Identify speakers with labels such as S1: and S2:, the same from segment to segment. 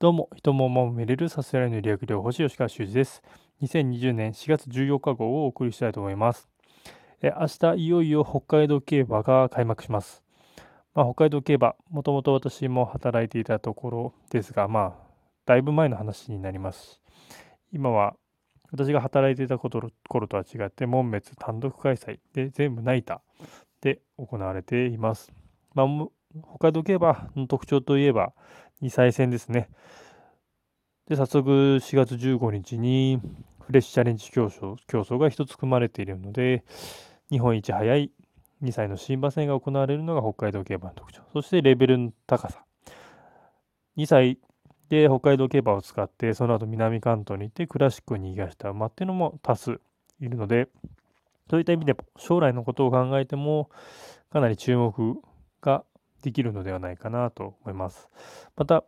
S1: どうも、人ももめれるさすらいの略療法士吉川修司です。2020年4月14日号をお送りしたいと思います。え明日、いよいよ北海道競馬が開幕します。まあ、北海道競馬、もともと私も働いていたところですが、まあ、だいぶ前の話になります。今は、私が働いていた頃とは違って、門別単独開催で全部ナイタで行われています。まあ、北海道競馬の特徴といえば、2歳戦ですね。で、早速4月15日にフレッシュチャレンジ競争競争が一つ組まれているので、日本一早い2歳の新馬戦が行われるのが北海道競馬の特徴。そしてレベルの高さ。2歳で北海道競馬を使って、その後南関東に行ってクラシックに逃がした馬っていうのも多数いるので、そういった意味で将来のことを考えても、かなり注目ができるのではないかなと思います。また、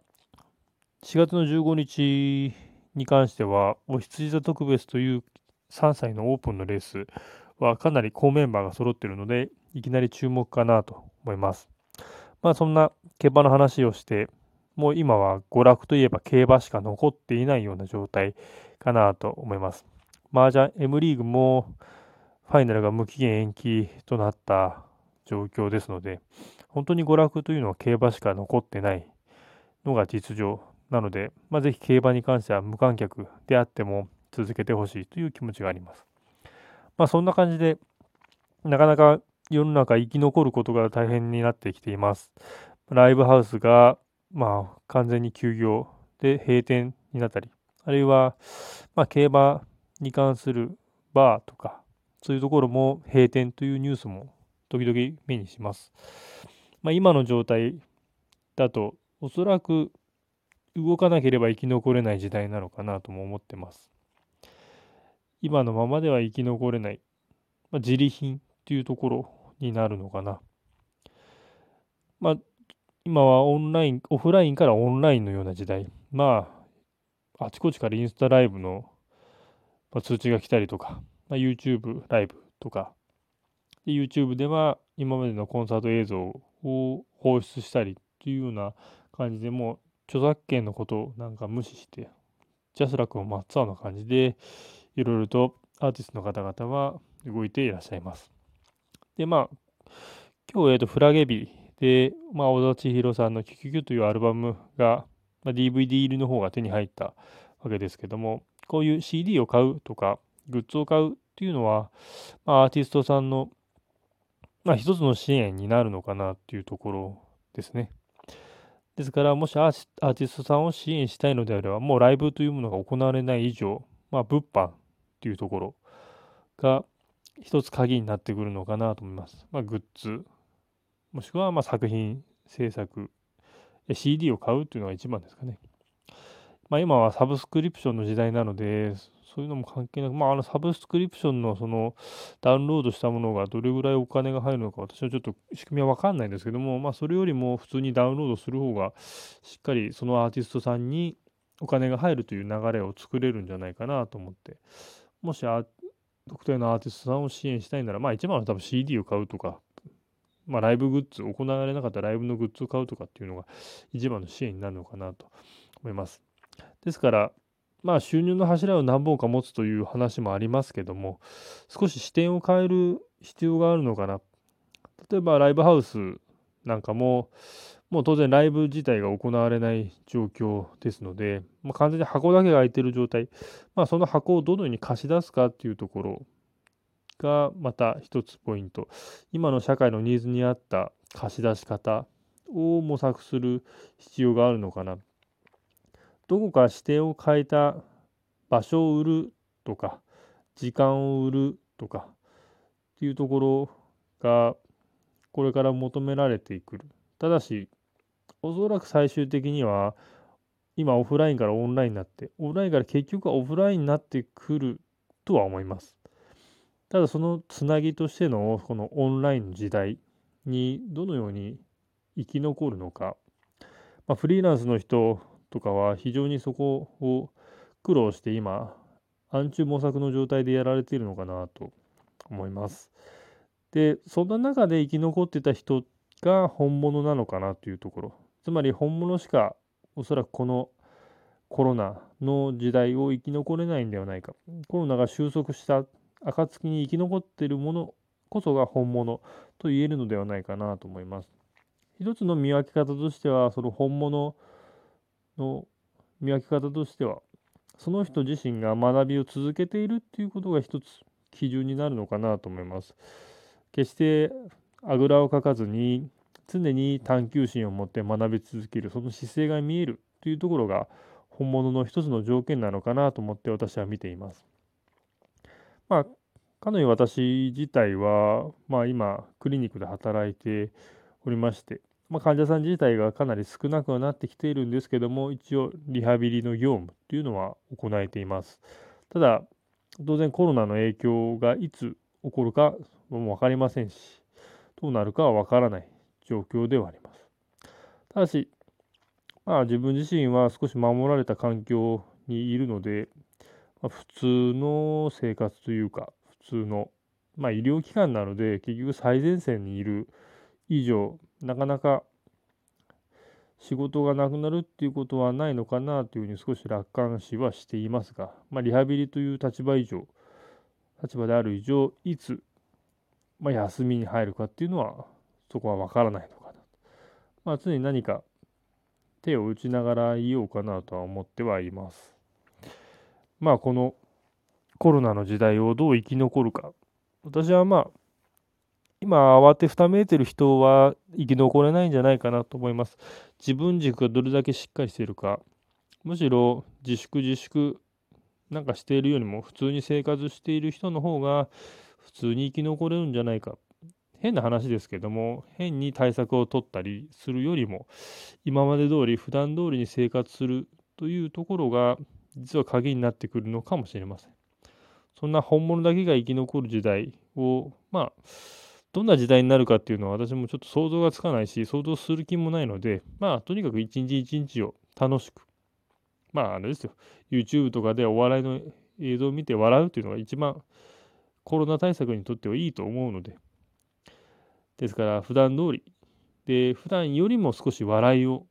S1: 4月の15日に関しては、お羊座特別という3歳のオープンのレースはかなり好メンバーが揃っているので、いきなり注目かなと思います。まあそんな競馬の話をして、もう今は娯楽といえば競馬しか残っていないような状態かなと思います。麻雀 M リーグもファイナルが無期限延期となった状況ですので、本当に娯楽というのは競馬しか残ってないのが実情なので、まあ、ぜひ競馬に関しては無観客であっても続けてほしいという気持ちがあります。まあそんな感じで、なかなか世の中生き残ることが大変になってきています。ライブハウスがまあ完全に休業で閉店になったり、あるいはまあ競馬に関するバーとか、そういうところも閉店というニュースも時々目にします。まあ、今の状態だと、おそらく動かなければ生き残れない時代なのかなとも思ってます。今のままでは生き残れない、まあ、自利品っていうところになるのかな。まあ、今はオンライン、オフラインからオンラインのような時代。まあ、あちこちからインスタライブの、通知が来たりとか、まあ、YouTube ライブとか、で YouTube では今までのコンサート映像をを放出したりというような感じでもう著作権のことをなんか無視してジャスラックを真っ青な感じでいろいろとアーティストの方々は動いていらっしゃいます。でまあ今日、えー、とフラゲ日で、まあ、小田千尋さんの「キュキュキュ」というアルバムが、まあ、DVD 入りの方が手に入ったわけですけどもこういう CD を買うとかグッズを買うっていうのは、まあ、アーティストさんのまあ、一つの支援になるのかなっていうところですね。ですから、もしアーティストさんを支援したいのであれば、もうライブというものが行われない以上、まあ、物販っていうところが一つ鍵になってくるのかなと思います。まあ、グッズ、もしくはま作品制作、CD を買うっていうのが一番ですかね。まあ、今はサブスクリプションの時代なので、そういうのも関係なく、まあ、あのサブスクリプションのそのダウンロードしたものがどれぐらいお金が入るのか、私はちょっと仕組みは分かんないんですけども、まあ、それよりも普通にダウンロードする方が、しっかりそのアーティストさんにお金が入るという流れを作れるんじゃないかなと思って、もし特定のアーティストさんを支援したいなら、まあ、一番は多分 CD を買うとか、まあ、ライブグッズ、行われなかったライブのグッズを買うとかっていうのが一番の支援になるのかなと思います。ですから、まあ収入の柱を何本か持つという話もありますけども、少し視点を変える必要があるのかな。例えばライブハウスなんかも、もう当然ライブ自体が行われない状況ですので、まあ、完全に箱だけが空いてる状態、まあ、その箱をどのように貸し出すかっていうところがまた一つポイント。今の社会のニーズに合った貸し出し方を模索する必要があるのかな。どこか視点を変えた場所を売るとか時間を売るとかっていうところがこれから求められてく。るただしおそらく最終的には今オフラインからオンラインになってオフラインから結局はオフラインになってくるとは思います。ただそのつなぎとしてのこのオンラインの時代にどのように生き残るのか、まあ、フリーランスの人とかは非常にそこを苦労して今暗中模索の状態でやられているのかなと思います。でそんな中で生き残ってた人が本物なのかなというところつまり本物しかおそらくこのコロナの時代を生き残れないんではないか。コロナが収束した暁に生き残っているものこそが本物と言えるのではないかなと思います。一つの見分け方としては、その本物の見分け方としては、その人自身が学びを続けているっていうことが一つ基準になるのかなと思います。決してあぐらをかかずに常に探求心を持って学び続けるその姿勢が見えるというところが本物の一つの条件なのかなと思って私は見ています。まあ、かのよう私自体は、まあ、今クリニックで働いておりまして、まあ、患者さん自体がかなり少なくはなってきているんですけども一応リハビリの業務というのは行えています。ただ当然コロナの影響がいつ起こるかも分かりませんしどうなるかは分からない状況ではあります。ただしまあ、自分自身は少し守られた環境にいるので、まあ、普通の生活というか、普通の、まあ、医療機関なので、結局最前線にいる以上、なかなか仕事がなくなるっていうことはないのかなというふうに少し楽観視はしていますが、まあ、リハビリという立場以上、立場である以上、いつ、まあ、休みに入るかっていうのは、そこはわからないのかなと。まあ、常に何か手を打ちながら言おうかなとは思ってはいます。まあこのコロナの時代をどう生き残るか。私はまあ今慌てふためいてる人は生き残れないんじゃないかなと思います。自分軸がどれだけしっかりしているか。むしろ自粛自粛なんかしているよりも普通に生活している人の方が普通に生き残れるんじゃないか変な話ですけども変に対策を取ったりするよりも今まで通り普段通りに生活するというところが実は鍵になってくるのかもしれません。そんな本物だけが生き残る時代をまあどんな時代になるかっていうのは私もちょっと想像がつかないし想像する気もないのでまあとにかく一日一日を楽しくまああれですよ。YouTube とかでお笑いの映像を見て笑うっていうのが一番コロナ対策にとってはいいと思うので。ですから普段通りで普段よりも少し笑いを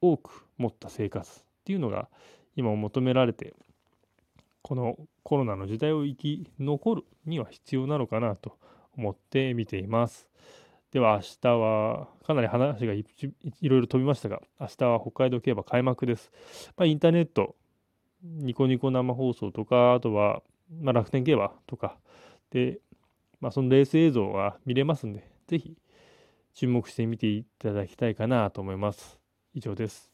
S1: 多く持った生活っていうのが今求められてこのコロナの時代を生き残るには必要なのかなと思って見ています。では明日はかなり話がいろいろ飛びましたが明日は北海道競馬開幕です。まあ、インターネットニコニコ生放送とかあとは、まあ、楽天競馬とかで、まあ、そのレース映像は見れますんでぜひ注目してみていただきたいかなと思います。以上です。